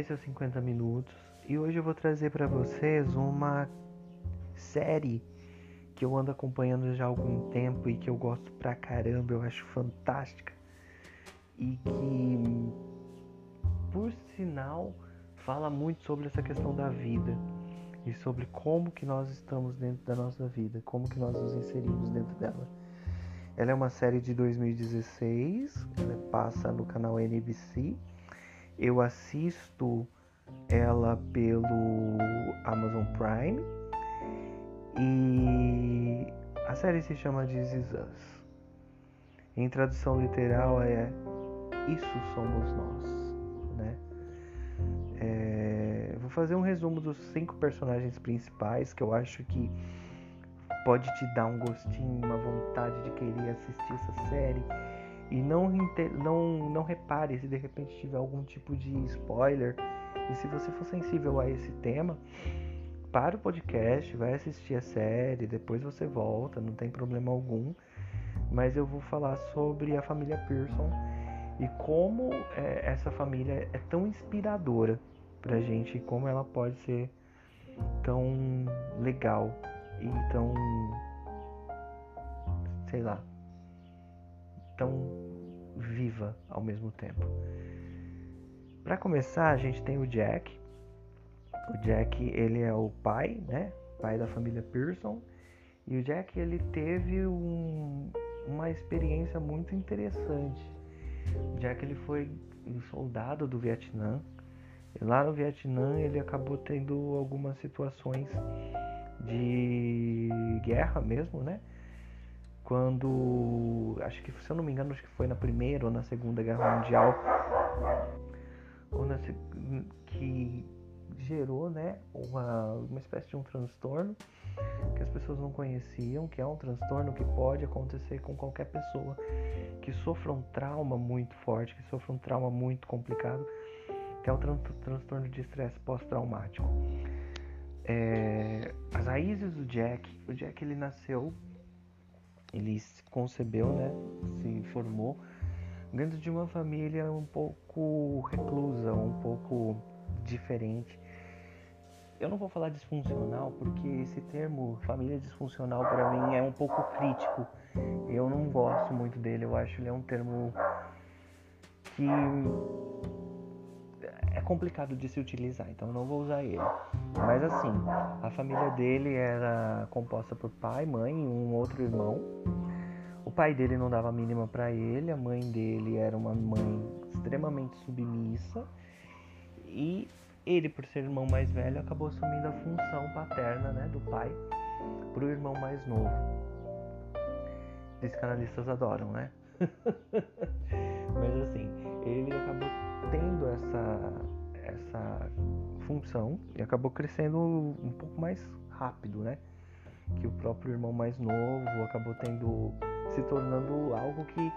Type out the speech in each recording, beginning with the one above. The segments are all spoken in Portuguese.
Esse é o 50 minutos e hoje eu vou trazer para vocês uma série que eu ando acompanhando já há algum tempo e que eu gosto pra caramba, eu acho fantástica e que, por sinal, fala muito sobre essa questão da vida e sobre como que nós estamos dentro da nossa vida, como que nós nos inserimos dentro dela. Ela é uma série de 2016, ela passa no canal NBC. Eu assisto ela pelo Amazon Prime e a série se chama This Is Us. Em tradução literal é Isso Somos Nós, né? É, vou fazer um resumo dos cinco personagens principais que eu acho que pode te dar um gostinho, uma vontade de querer assistir essa série. E não, não, não repare se de repente tiver algum tipo de spoiler. E se você for sensível a esse tema, para o podcast, vai assistir a série, depois você volta, não tem problema algum. Mas eu vou falar sobre a família Pearson e como é, essa família é tão inspiradora pra gente e como ela pode ser tão legal e tão sei lá tão viva ao mesmo tempo. Para começar, a gente tem o Jack. O Jack, ele é o pai, né? Pai da família Pearson. E o Jack, ele teve um, uma experiência muito interessante. O Jack, ele foi um soldado do Vietnã. E lá no Vietnã, ele acabou tendo algumas situações de guerra mesmo, né? Quando, acho que se eu não me engano, acho que foi na primeira ou na segunda guerra mundial, ou na, que gerou, né, uma, uma espécie de um transtorno que as pessoas não conheciam, que é um transtorno que pode acontecer com qualquer pessoa que sofra um trauma muito forte, que sofra um trauma muito complicado, que é o tran transtorno de estresse pós-traumático. É, as raízes do Jack, o Jack ele nasceu, ele se concebeu, né, se formou dentro de uma família um pouco reclusa, um pouco diferente. Eu não vou falar disfuncional porque esse termo família disfuncional para mim é um pouco crítico. Eu não gosto muito dele, eu acho ele é um termo que é complicado de se utilizar, então não vou usar ele. Mas assim, a família dele era composta por pai, mãe e um outro irmão. O pai dele não dava mínima para ele, a mãe dele era uma mãe extremamente submissa e ele, por ser irmão mais velho, acabou assumindo a função paterna né, do pai para o irmão mais novo. Psicanalistas adoram, né? Mas assim, essa, essa função e acabou crescendo um pouco mais rápido, né? Que o próprio irmão mais novo acabou tendo se tornando algo que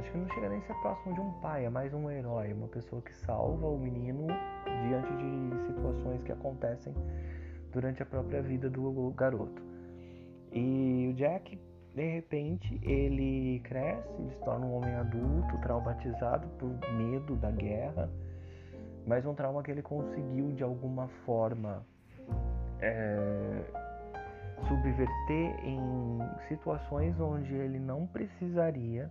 acho que não chega nem a ser próximo de um pai, é mais um herói, uma pessoa que salva o menino diante de situações que acontecem durante a própria vida do garoto. E o Jack de repente ele cresce, ele se torna um homem adulto, traumatizado por medo da guerra, mas um trauma que ele conseguiu de alguma forma é, subverter em situações onde ele não precisaria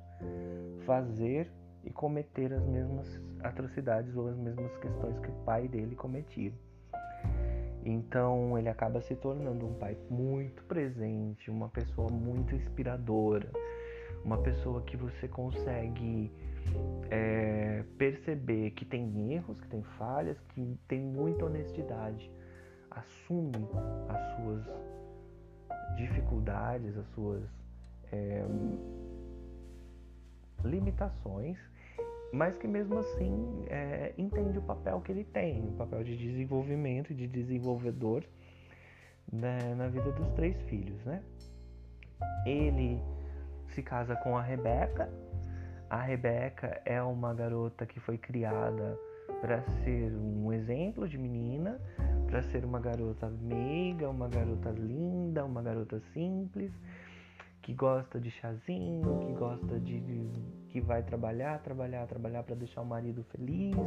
fazer e cometer as mesmas atrocidades ou as mesmas questões que o pai dele cometia. Então ele acaba se tornando um pai muito presente, uma pessoa muito inspiradora, uma pessoa que você consegue é, perceber que tem erros, que tem falhas, que tem muita honestidade, assume as suas dificuldades, as suas é, limitações mas que mesmo assim é, entende o papel que ele tem, o papel de desenvolvimento de desenvolvedor né, na vida dos três filhos, né? Ele se casa com a Rebeca. A Rebeca é uma garota que foi criada para ser um exemplo de menina, para ser uma garota meiga, uma garota linda, uma garota simples, que gosta de chazinho, que gosta de que vai trabalhar, trabalhar, trabalhar para deixar o marido feliz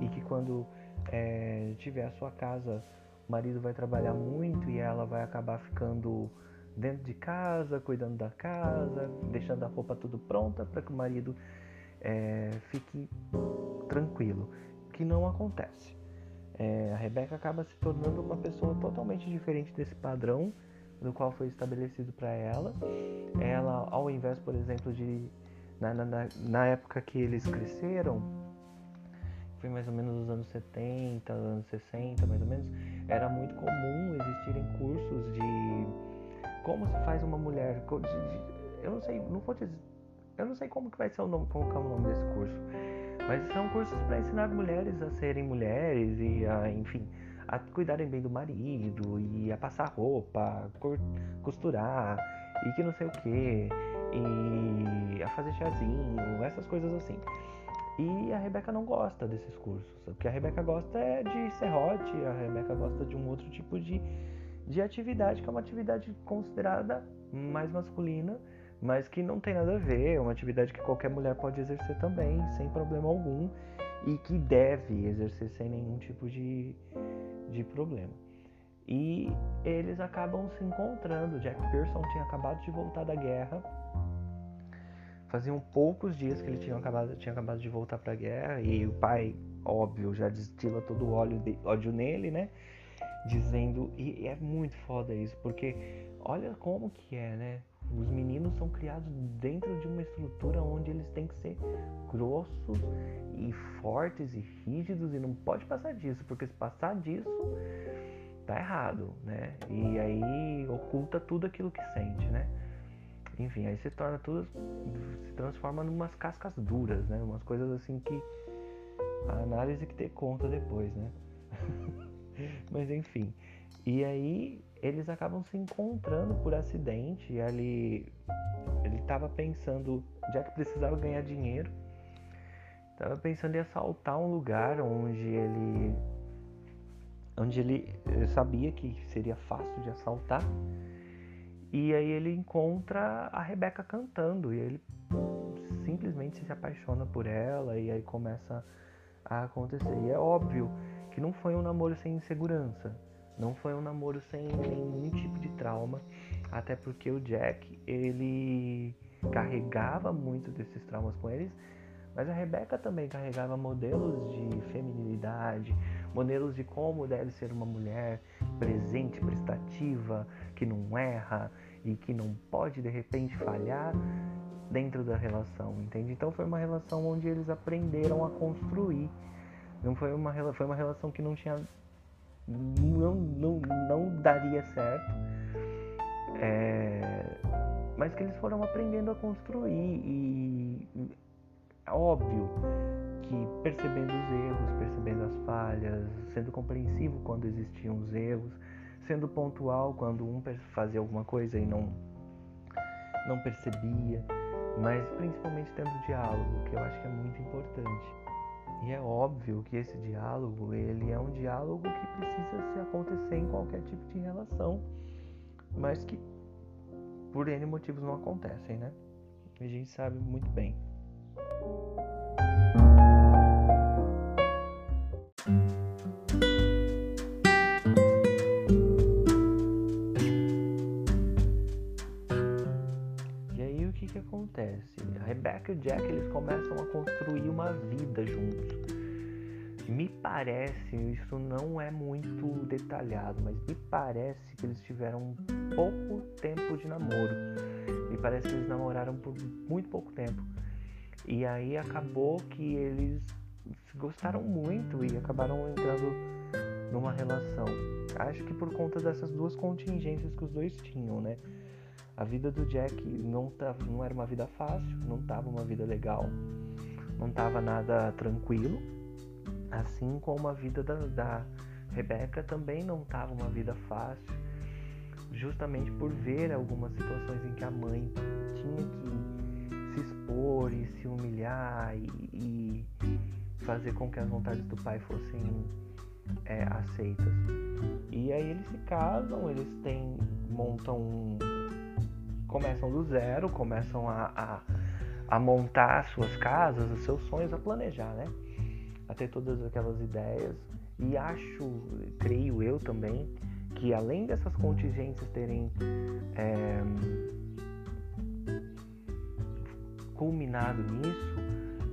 e que quando é, tiver a sua casa, o marido vai trabalhar muito e ela vai acabar ficando dentro de casa, cuidando da casa, deixando a roupa tudo pronta para que o marido é, fique tranquilo, que não acontece. É, a Rebeca acaba se tornando uma pessoa totalmente diferente desse padrão do qual foi estabelecido para ela. Ela, ao invés, por exemplo, de na, na, na, época que eles cresceram, foi mais ou menos nos anos 70, anos 60, mais ou menos, era muito comum existirem cursos de como se faz uma mulher. Eu não sei, não vou dizer, eu não sei como que vai ser o nome, como é o nome desse curso, mas são cursos para ensinar mulheres a serem mulheres e a, enfim, a cuidarem bem do marido e a passar roupa, costurar e que não sei o que, e a fazer chazinho, essas coisas assim. E a Rebeca não gosta desses cursos. O que a Rebeca gosta é de serrote, a Rebeca gosta de um outro tipo de, de atividade, que é uma atividade considerada mais masculina, mas que não tem nada a ver, é uma atividade que qualquer mulher pode exercer também, sem problema algum, e que deve exercer sem nenhum tipo de, de problema. E eles acabam se encontrando. Jack Pearson tinha acabado de voltar da guerra. Faziam poucos dias que ele tinha acabado, tinha acabado de voltar para a guerra e o pai, óbvio, já destila todo o óleo de, ódio nele, né? Dizendo e é muito foda isso, porque olha como que é, né? Os meninos são criados dentro de uma estrutura onde eles têm que ser grossos e fortes e rígidos e não pode passar disso, porque se passar disso tá errado, né? E aí oculta tudo aquilo que sente, né? Enfim, aí se torna tudo se transforma em umas cascas duras, né? Umas coisas assim que a análise que ter conta depois, né? Mas enfim. E aí eles acabam se encontrando por acidente. Ele ele estava pensando, já que precisava ganhar dinheiro, estava pensando em assaltar um lugar onde ele onde ele sabia que seria fácil de assaltar. E aí ele encontra a Rebeca cantando e ele simplesmente se apaixona por ela e aí começa a acontecer. E é óbvio que não foi um namoro sem insegurança não foi um namoro sem nenhum tipo de trauma, até porque o Jack, ele carregava muito desses traumas com eles, mas a Rebecca também carregava modelos de feminilidade, modelos de como deve ser uma mulher presente, prestativa, que não erra e que não pode de repente falhar dentro da relação, entende? Então foi uma relação onde eles aprenderam a construir. Não foi uma foi uma relação que não tinha não, não, não daria certo. É, mas que eles foram aprendendo a construir e óbvio que percebendo os erros, percebendo as falhas, sendo compreensivo quando existiam os erros, sendo pontual quando um fazia alguma coisa e não não percebia, mas principalmente tendo diálogo, que eu acho que é muito importante. E é óbvio que esse diálogo, ele é um diálogo que precisa se acontecer em qualquer tipo de relação, mas que por N motivos não acontecem, né? A gente sabe muito bem. O Jack eles começam a construir uma vida juntos. Me parece, isso não é muito detalhado, mas me parece que eles tiveram pouco tempo de namoro. Me parece que eles namoraram por muito pouco tempo. E aí acabou que eles gostaram muito e acabaram entrando numa relação. Acho que por conta dessas duas contingências que os dois tinham, né? A vida do Jack não, tava, não era uma vida fácil, não estava uma vida legal, não estava nada tranquilo, assim como a vida da, da Rebecca também não estava uma vida fácil, justamente por ver algumas situações em que a mãe tinha que se expor e se humilhar e, e fazer com que as vontades do pai fossem é, aceitas. E aí eles se casam, eles têm montam um, começam do zero, começam a, a, a montar suas casas, os seus sonhos, a planejar, né? A ter todas aquelas ideias. E acho, creio eu também, que além dessas contingências terem é, culminado nisso,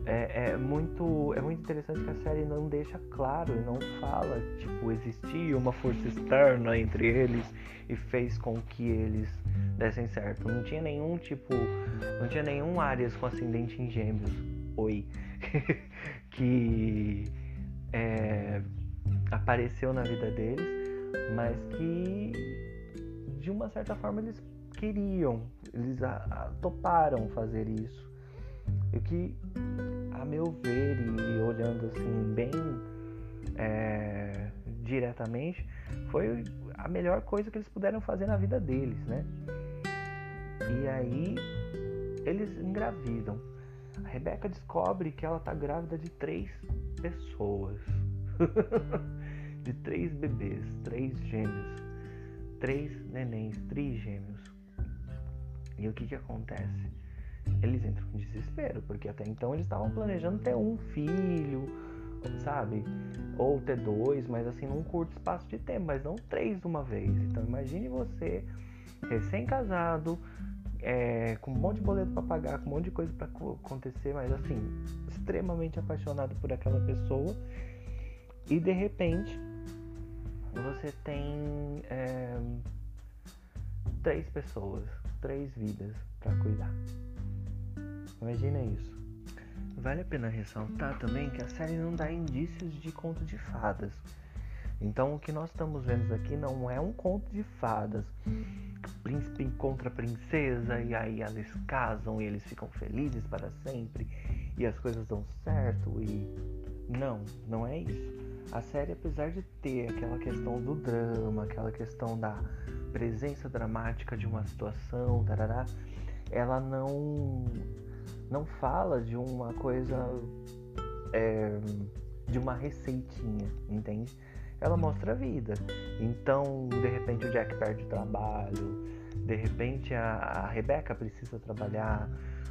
é, é, muito, é muito interessante que a série não deixa claro não fala, tipo, existia uma força externa entre eles e fez com que eles dessem certo. Não tinha nenhum tipo, não tinha nenhum Arias com ascendente em gêmeos, oi, que é, apareceu na vida deles, mas que de uma certa forma eles queriam, eles a, a, toparam fazer isso. E que, a meu ver, e olhando assim bem é, diretamente, foi a melhor coisa que eles puderam fazer na vida deles, né? E aí eles engravidam. A Rebeca descobre que ela tá grávida de três pessoas. de três bebês, três gêmeos, três nenéns, três gêmeos. E o que que acontece? Eles entram em desespero, porque até então eles estavam planejando ter um filho, sabe? Ou ter dois, mas assim, num curto espaço de tempo, mas não três de uma vez. Então imagine você, recém-casado, é, com um monte de boleto para pagar, com um monte de coisa para acontecer, mas assim, extremamente apaixonado por aquela pessoa. E de repente, você tem é, três pessoas, três vidas para cuidar. Imagina isso. Vale a pena ressaltar também que a série não dá indícios de conto de fadas. Então o que nós estamos vendo aqui não é um conto de fadas. Príncipe encontra princesa e aí eles casam e eles ficam felizes para sempre e as coisas dão certo e não, não é isso. A série, apesar de ter aquela questão do drama, aquela questão da presença dramática de uma situação, tarará, ela não não fala de uma coisa é, de uma receitinha, entende? Ela mostra a vida. Então, de repente o Jack perde o trabalho, de repente a, a Rebecca precisa trabalhar,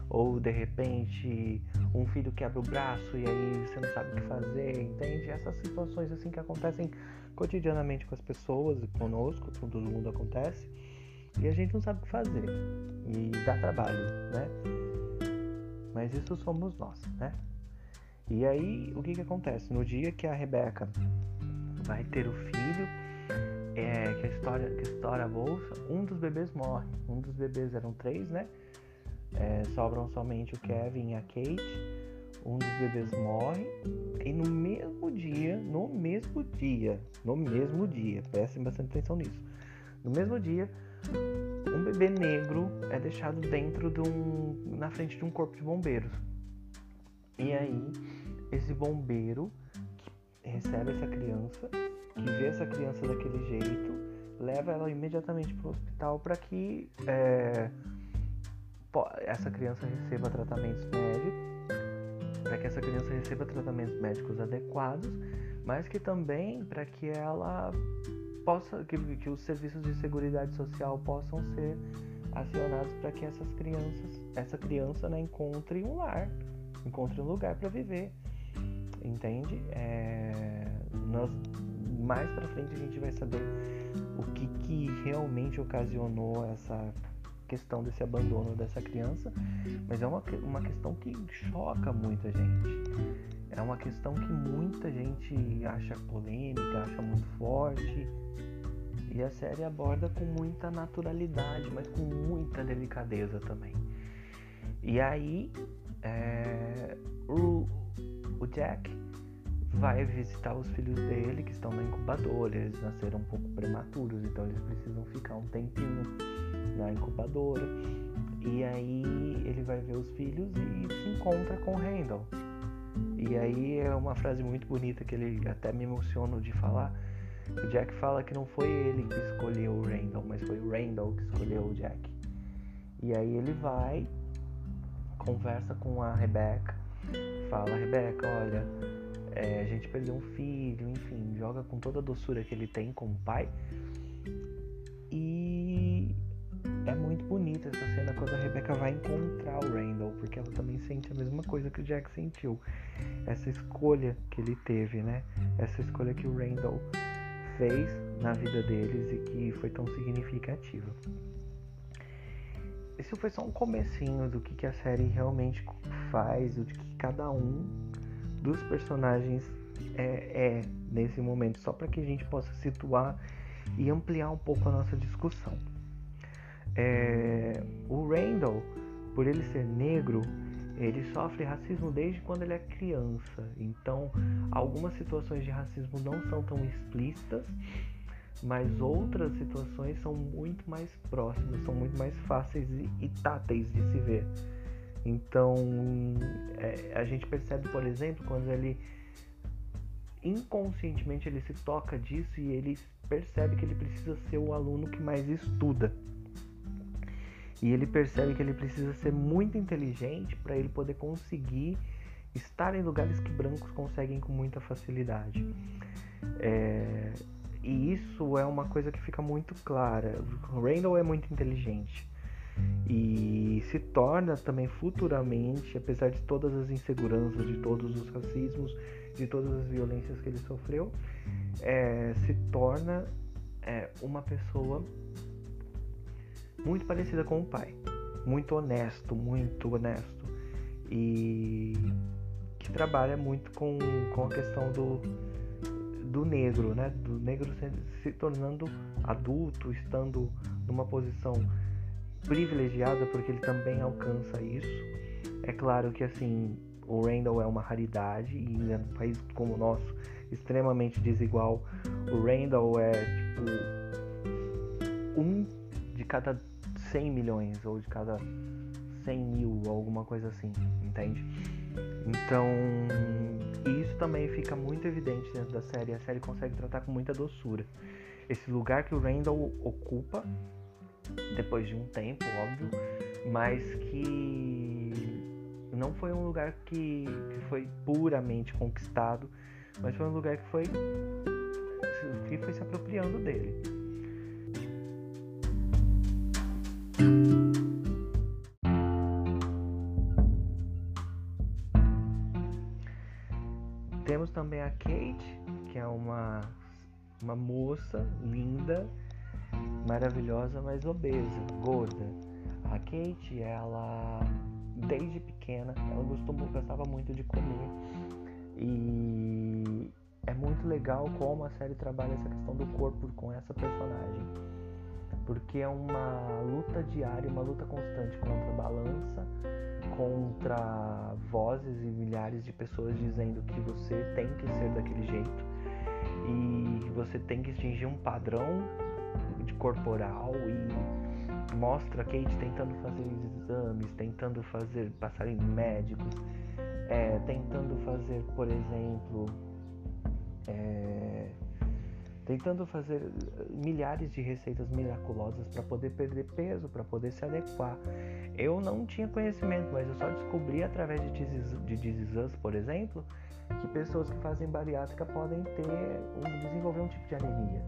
ou de repente um filho quebra o braço e aí você não sabe o que fazer, entende? Essas situações assim que acontecem cotidianamente com as pessoas e conosco, com todo mundo acontece, e a gente não sabe o que fazer. E dá trabalho, né? Mas isso somos nós, né? E aí, o que que acontece? No dia que a Rebeca vai ter o filho, é, que a história que estoura a bolsa, um dos bebês morre. Um dos bebês eram três, né? É, sobram somente o Kevin e a Kate. Um dos bebês morre e no mesmo dia, no mesmo dia, no mesmo dia, prestem bastante atenção nisso. No mesmo dia, bebê negro é deixado dentro de um, na frente de um corpo de bombeiros. E aí, esse bombeiro que recebe essa criança, que vê essa criança daquele jeito, leva ela imediatamente para o hospital para que é, essa criança receba tratamentos médicos, para que essa criança receba tratamentos médicos adequados, mas que também para que ela possa, que, que os serviços de segurança social possam ser acionados para que essas crianças, essa criança né, encontre um lar, encontre um lugar para viver, entende? É, nós mais para frente a gente vai saber o que, que realmente ocasionou essa questão desse abandono dessa criança, mas é uma, uma questão que choca muita gente. É uma questão que muita gente acha polêmica, acha muito forte. E a série aborda com muita naturalidade, mas com muita delicadeza também. E aí, é, o, o Jack vai visitar os filhos dele que estão na incubadora. Eles nasceram um pouco prematuros, então eles precisam ficar um tempinho na incubadora. E aí ele vai ver os filhos e se encontra com o Randall. E aí é uma frase muito bonita que ele até me emociona de falar. O Jack fala que não foi ele que escolheu o Randall, mas foi o Randall que escolheu o Jack. E aí ele vai, conversa com a Rebecca, fala, Rebecca, olha, é, a gente perdeu um filho, enfim, joga com toda a doçura que ele tem com o pai. É muito bonita essa cena quando a Rebecca vai encontrar o Randall, porque ela também sente a mesma coisa que o Jack sentiu. Essa escolha que ele teve, né? Essa escolha que o Randall fez na vida deles e que foi tão significativa. Esse foi só um comecinho do que, que a série realmente faz, do que cada um dos personagens é, é nesse momento, só para que a gente possa situar e ampliar um pouco a nossa discussão. É, o Randall, por ele ser negro, ele sofre racismo desde quando ele é criança. Então, algumas situações de racismo não são tão explícitas, mas outras situações são muito mais próximas, são muito mais fáceis e, táteis de se ver. Então, é, a gente percebe, por exemplo, quando ele inconscientemente ele se toca disso e ele percebe que ele precisa ser o aluno que mais estuda. E ele percebe que ele precisa ser muito inteligente para ele poder conseguir estar em lugares que brancos conseguem com muita facilidade. É, e isso é uma coisa que fica muito clara. O Randall é muito inteligente e se torna também futuramente, apesar de todas as inseguranças, de todos os racismos, de todas as violências que ele sofreu, é, se torna é, uma pessoa muito parecida com o pai, muito honesto, muito honesto e que trabalha muito com, com a questão do, do negro, né? Do negro se, se tornando adulto, estando numa posição privilegiada porque ele também alcança isso. É claro que assim, o Randall é uma raridade e em um país como o nosso, extremamente desigual, o Randall é tipo um de cada 100 milhões ou de cada 100 mil alguma coisa assim, entende? Então, isso também fica muito evidente dentro da série. A série consegue tratar com muita doçura. Esse lugar que o Randall ocupa depois de um tempo, óbvio, mas que não foi um lugar que, que foi puramente conquistado, mas foi um lugar que foi que foi se apropriando dele. Temos também a Kate, que é uma, uma moça linda maravilhosa, mas obesa, gorda. A Kate, ela desde pequena, ela gostou, gostava muito de comer e é muito legal como a série trabalha essa questão do corpo com essa personagem, porque é uma luta diária, uma luta constante contra balança, contra vozes e milhares de pessoas dizendo que você tem que ser daquele jeito e você tem que atingir um padrão de corporal e mostra Kate tentando fazer exames, tentando fazer passar em médicos, é, tentando fazer, por exemplo, é, tentando fazer milhares de receitas miraculosas para poder perder peso, para poder se adequar. Eu não tinha conhecimento, mas eu só descobri através de Us, por exemplo, que pessoas que fazem bariátrica podem ter um, desenvolver um tipo de anemia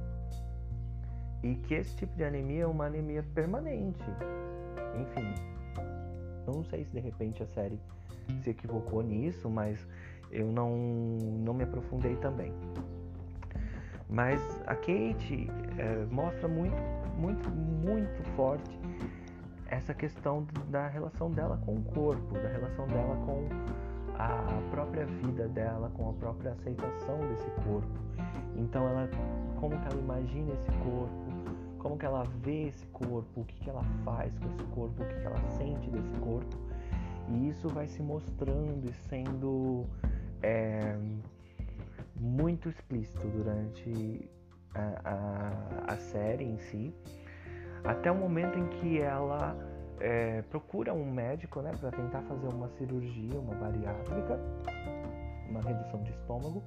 e que esse tipo de anemia é uma anemia permanente. Enfim, não sei se de repente a série se equivocou nisso, mas eu não, não me aprofundei também. Mas a Kate é, mostra muito, muito, muito forte essa questão da relação dela com o corpo, da relação dela com a própria vida dela, com a própria aceitação desse corpo. Então ela, como que ela imagina esse corpo, como que ela vê esse corpo, o que, que ela faz com esse corpo, o que, que ela sente desse corpo. E isso vai se mostrando e sendo é, muito explícito durante a, a, a, série em si, até o momento em que ela é, procura um médico né, para tentar fazer uma cirurgia, uma bariátrica, uma redução de estômago,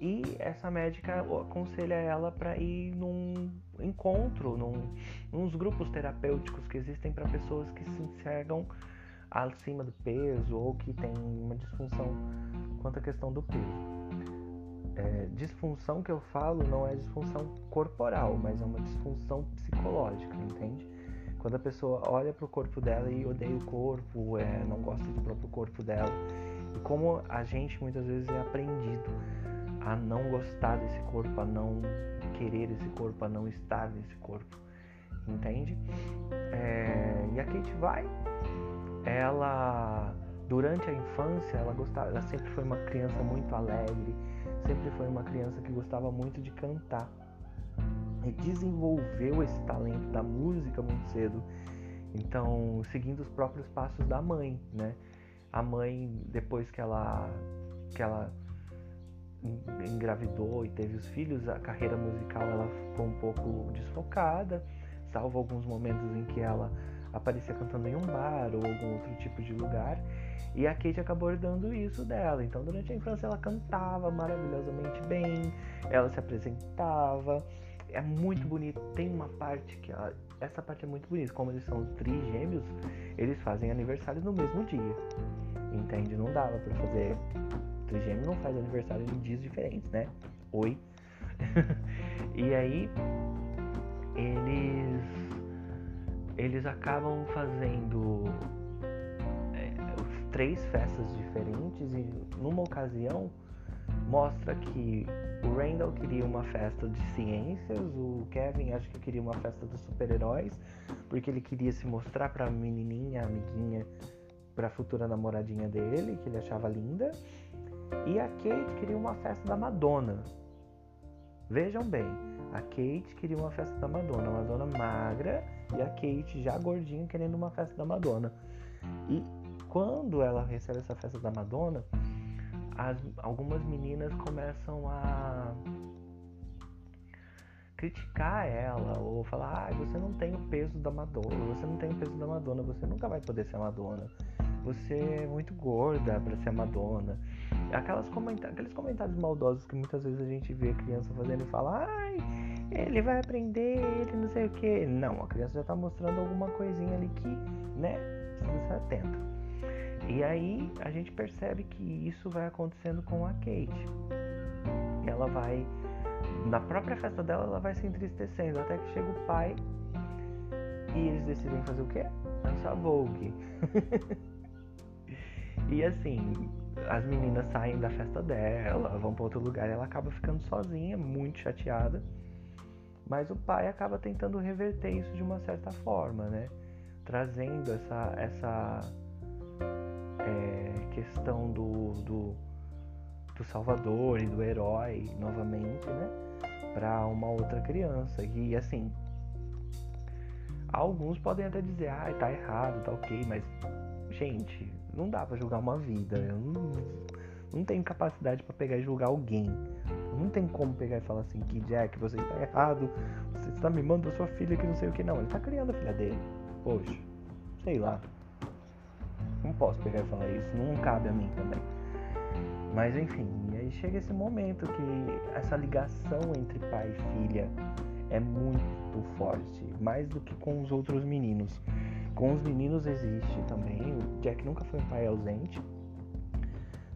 e essa médica aconselha ela para ir num encontro, num, nos grupos terapêuticos que existem para pessoas que se enxergam acima do peso ou que têm uma disfunção quanto à questão do peso. É, disfunção que eu falo não é disfunção corporal, mas é uma disfunção psicológica, entende? Quando a pessoa olha para o corpo dela e odeia o corpo, é, não gosta do próprio corpo dela. E como a gente muitas vezes é aprendido a não gostar desse corpo, a não querer esse corpo, a não estar nesse corpo. Entende? É, e a Kate vai, ela durante a infância ela gostava, ela sempre foi uma criança muito alegre, sempre foi uma criança que gostava muito de cantar e desenvolveu esse talento da música muito cedo. Então, seguindo os próprios passos da mãe, né? A mãe, depois que ela que ela engravidou e teve os filhos, a carreira musical ela ficou um pouco desfocada, salvo alguns momentos em que ela aparecia cantando em um bar ou algum outro tipo de lugar. E a Kate acabou herdando isso dela. Então, durante a infância, ela cantava maravilhosamente bem, ela se apresentava. É muito bonito. Tem uma parte que. Ela, essa parte é muito bonita. Como eles são os trigêmeos, eles fazem aniversário no mesmo dia. Entende? Não dava para fazer. Trigêmeo não faz aniversário em dias diferentes, né? Oi. e aí, eles. Eles acabam fazendo três festas diferentes e numa ocasião mostra que o Randall queria uma festa de ciências, o Kevin acho que queria uma festa dos super-heróis, porque ele queria se mostrar para a menininha, amiguinha, para a futura namoradinha dele, que ele achava linda. E a Kate queria uma festa da Madonna. Vejam bem, a Kate queria uma festa da Madonna, a Madonna magra e a Kate já gordinha querendo uma festa da Madonna. E quando ela recebe essa festa da Madonna, as, algumas meninas começam a criticar ela ou falar: ah, você não tem o peso da Madonna, você não tem o peso da Madonna, você nunca vai poder ser a Madonna, você é muito gorda para ser a Madonna. Aquelas aqueles comentários maldosos que muitas vezes a gente vê a criança fazendo e fala: ai, ele vai aprender, ele não sei o que. Não, a criança já está mostrando alguma coisinha ali que, né, precisa estar atento. E aí a gente percebe que isso vai acontecendo com a Kate. Ela vai, na própria festa dela, ela vai se entristecendo até que chega o pai e eles decidem fazer o quê? Dançar Vogue. e assim, as meninas saem da festa dela, vão para outro lugar ela acaba ficando sozinha, muito chateada. Mas o pai acaba tentando reverter isso de uma certa forma, né? Trazendo essa, essa é, questão do, do, do Salvador e do herói novamente, né? Para uma outra criança. E assim, alguns podem até dizer, ah, tá errado, tá ok, mas, gente, não dá pra julgar uma vida. Eu não, não tenho capacidade para pegar e julgar alguém. Não tem como pegar e falar assim, que Jack, você está errado, você está mimando a sua filha que não sei o que. Não, ele está criando a filha dele. Poxa, sei lá. Não posso pegar e falar isso, não cabe a mim também. Mas enfim, aí chega esse momento que essa ligação entre pai e filha é muito forte, mais do que com os outros meninos. Com os meninos existe também, o Jack nunca foi um pai ausente,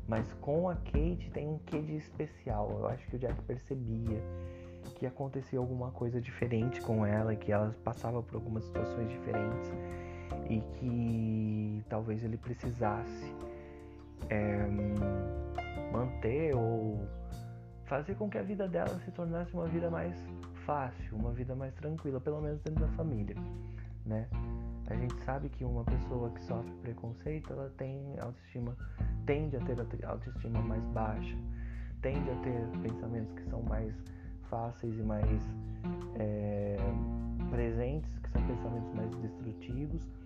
mas com a Kate tem um quê de especial. Eu acho que o Jack percebia que acontecia alguma coisa diferente com ela, que ela passava por algumas situações diferentes e que talvez ele precisasse é, manter ou fazer com que a vida dela se tornasse uma vida mais fácil, uma vida mais tranquila, pelo menos dentro da família, né? A gente sabe que uma pessoa que sofre preconceito, ela tem autoestima, tende a ter autoestima mais baixa, tende a ter pensamentos que são mais fáceis e mais é, presentes, que são pensamentos mais destrutivos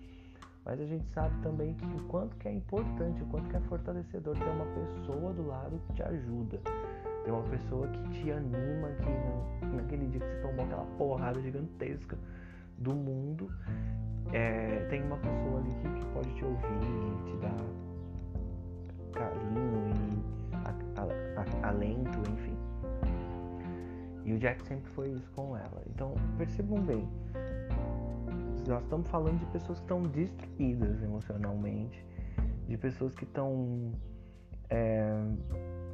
mas a gente sabe também que o quanto que é importante, o quanto que é fortalecedor ter uma pessoa do lado que te ajuda. Ter uma pessoa que te anima, que naquele dia que você tomou aquela porrada gigantesca do mundo, é, tem uma pessoa ali que, que pode te ouvir, te dar carinho e a, a, a, alento, enfim. E o Jack sempre foi isso com ela. Então percebam bem, nós estamos falando de pessoas que estão destruídas emocionalmente, de pessoas que estão. É,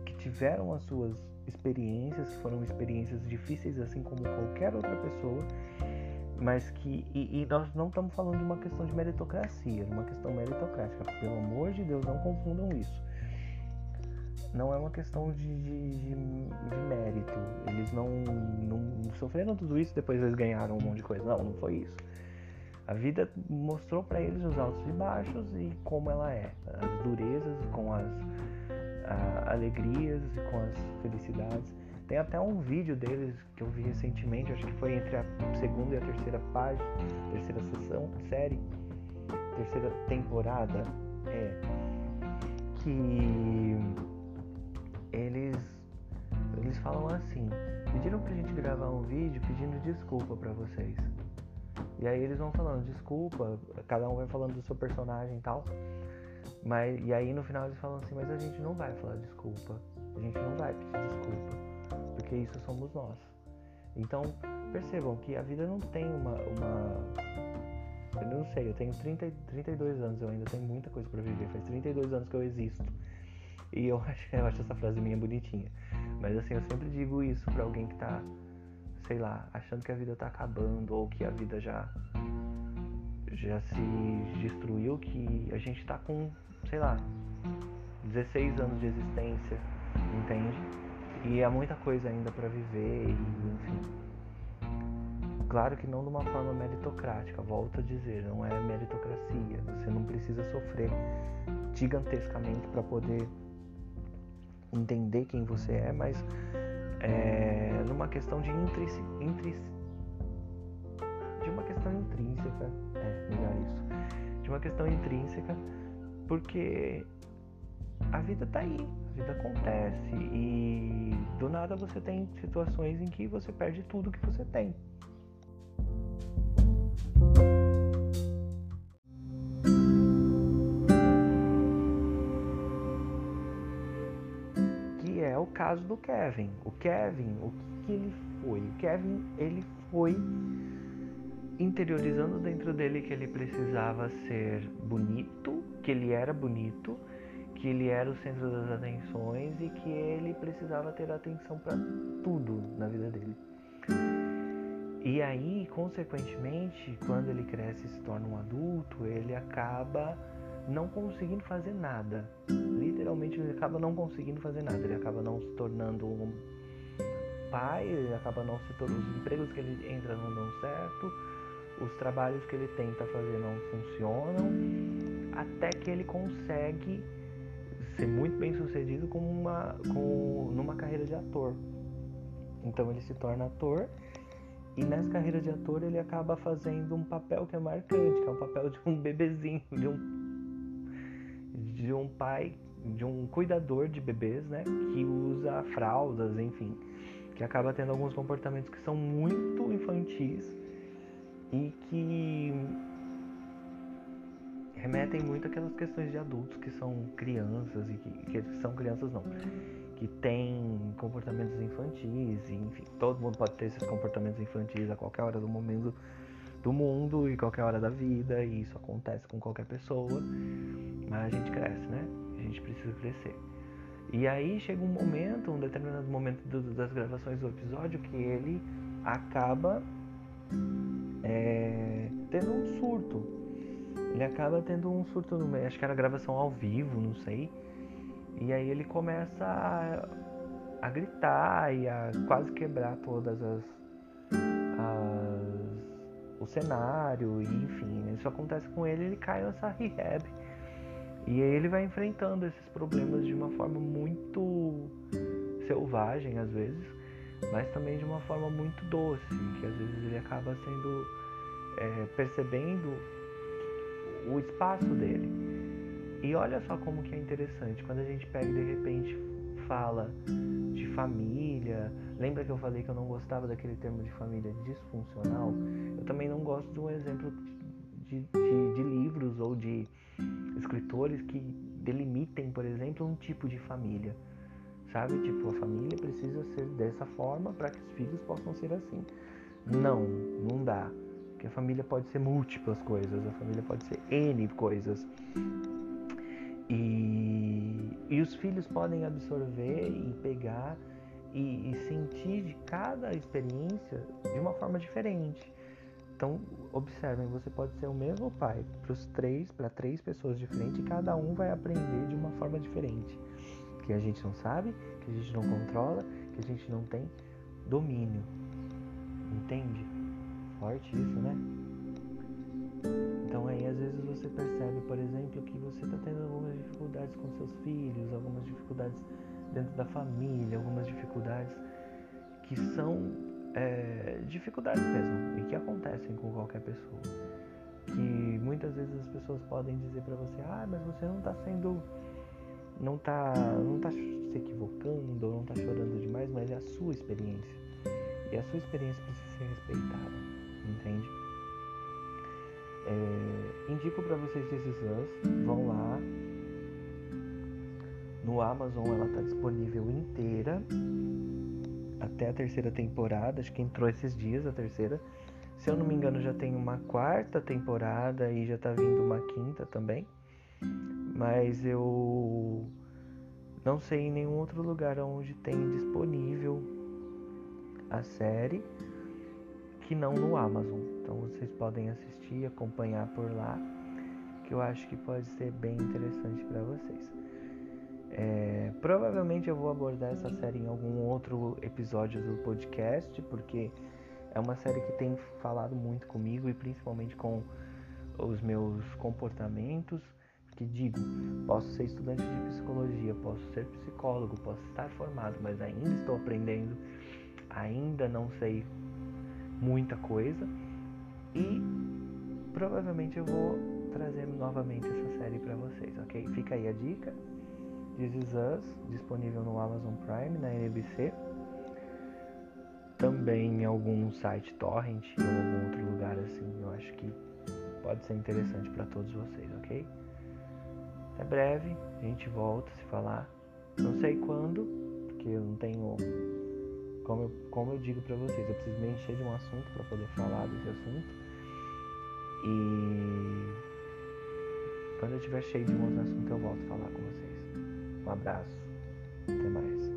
que tiveram as suas experiências, foram experiências difíceis, assim como qualquer outra pessoa, mas que e, e, nós não estamos falando de uma questão de meritocracia, de uma questão meritocrática. Pelo amor de Deus, não confundam isso. Não é uma questão de, de, de, de mérito. Eles não, não sofreram tudo isso depois eles ganharam um monte de coisa. Não, não foi isso. A vida mostrou para eles os altos e baixos e como ela é, as durezas com as alegrias e com as felicidades. Tem até um vídeo deles que eu vi recentemente, acho que foi entre a segunda e a terceira página, terceira sessão, série, terceira temporada, é que eles eles falam assim, pediram pra gente gravar um vídeo pedindo desculpa para vocês. E aí eles vão falando desculpa, cada um vai falando do seu personagem e tal. Mas, e aí no final eles falam assim, mas a gente não vai falar desculpa. A gente não vai pedir desculpa. Porque isso somos nós. Então, percebam que a vida não tem uma. uma eu não sei, eu tenho 30, 32 anos, eu ainda tenho muita coisa para viver. Faz 32 anos que eu existo. E eu acho, eu acho essa frase minha bonitinha. Mas assim, eu sempre digo isso para alguém que tá sei lá, achando que a vida tá acabando ou que a vida já já se destruiu, que a gente tá com, sei lá, 16 anos de existência, entende? E há muita coisa ainda para viver e enfim. Claro que não de uma forma meritocrática, volto a dizer, não é meritocracia. Você não precisa sofrer gigantescamente para poder entender quem você é, mas é, numa questão de intris, de uma questão intrínseca, é melhor isso, de uma questão intrínseca, porque a vida tá aí, a vida acontece e do nada você tem situações em que você perde tudo que você tem. Caso do Kevin. O Kevin, o que, que ele foi? O Kevin, ele foi interiorizando dentro dele que ele precisava ser bonito, que ele era bonito, que ele era o centro das atenções e que ele precisava ter atenção para tudo na vida dele. E aí, consequentemente, quando ele cresce e se torna um adulto, ele acaba não conseguindo fazer nada. Literalmente ele acaba não conseguindo fazer nada. Ele acaba não se tornando um pai, ele acaba não se tornando. Os empregos que ele entra não dão certo, os trabalhos que ele tenta fazer não funcionam, até que ele consegue ser muito bem sucedido com uma, com, numa carreira de ator. Então ele se torna ator e nessa carreira de ator ele acaba fazendo um papel que é marcante, que é um papel de um bebezinho, de um de um pai, de um cuidador de bebês, né, que usa fraldas, enfim, que acaba tendo alguns comportamentos que são muito infantis e que remetem muito àquelas questões de adultos que são crianças e que, que são crianças não, que têm comportamentos infantis, e, enfim, todo mundo pode ter esses comportamentos infantis a qualquer hora do momento do mundo e qualquer hora da vida, e isso acontece com qualquer pessoa, mas a gente cresce, né? A gente precisa crescer. E aí chega um momento, um determinado momento do, das gravações do episódio, que ele acaba é, tendo um surto. Ele acaba tendo um surto no meio, acho que era gravação ao vivo, não sei. E aí ele começa a, a gritar e a quase quebrar todas as, as o cenário, e enfim, isso acontece com ele, ele cai nessa rehab. E aí ele vai enfrentando esses problemas de uma forma muito selvagem às vezes, mas também de uma forma muito doce, que às vezes ele acaba sendo é, percebendo o espaço dele. E olha só como que é interessante, quando a gente pega e de repente fala de família, Lembra que eu falei que eu não gostava daquele termo de família disfuncional? Eu também não gosto de um exemplo de, de, de livros ou de escritores que delimitem, por exemplo, um tipo de família. Sabe? Tipo, a família precisa ser dessa forma para que os filhos possam ser assim. Não, não dá. Porque a família pode ser múltiplas coisas, a família pode ser N coisas. E, e os filhos podem absorver e pegar e, e sentir de cada experiência de uma forma diferente. Então, observem, você pode ser o mesmo pai para os três, para três pessoas diferentes, e cada um vai aprender de uma forma diferente, que a gente não sabe, que a gente não controla, que a gente não tem domínio. Entende? Forte isso, né? Então aí às vezes você percebe, por exemplo, que você está tendo algumas dificuldades com seus filhos, algumas dificuldades dentro da família, algumas dificuldades que são é, dificuldades mesmo e que acontecem com qualquer pessoa. Que muitas vezes as pessoas podem dizer para você, ah, mas você não está sendo, não está, não tá se equivocando, ou não está chorando demais, mas é a sua experiência e a sua experiência precisa ser respeitada, entende? É, indico para vocês esses Us, vão lá. No Amazon ela está disponível inteira até a terceira temporada, acho que entrou esses dias a terceira. Se eu não me engano, já tem uma quarta temporada e já tá vindo uma quinta também. Mas eu não sei em nenhum outro lugar onde tem disponível a série que não no Amazon. Então vocês podem assistir, acompanhar por lá, que eu acho que pode ser bem interessante para vocês. É, provavelmente eu vou abordar essa série em algum outro episódio do podcast, porque é uma série que tem falado muito comigo e principalmente com os meus comportamentos. Que digo, posso ser estudante de psicologia, posso ser psicólogo, posso estar formado, mas ainda estou aprendendo, ainda não sei muita coisa e provavelmente eu vou trazer novamente essa série para vocês, ok? Fica aí a dica. This Is Us, disponível no Amazon Prime, na NBC. Também em algum site torrent ou algum outro lugar assim, eu acho que pode ser interessante para todos vocês, ok? Até breve, a gente volta a se falar. Não sei quando, porque eu não tenho. Como eu, como eu digo para vocês, eu preciso me encher de um assunto para poder falar desse assunto. E quando eu estiver cheio de um outro assunto, eu volto a falar com vocês. Um abraço. Até mais.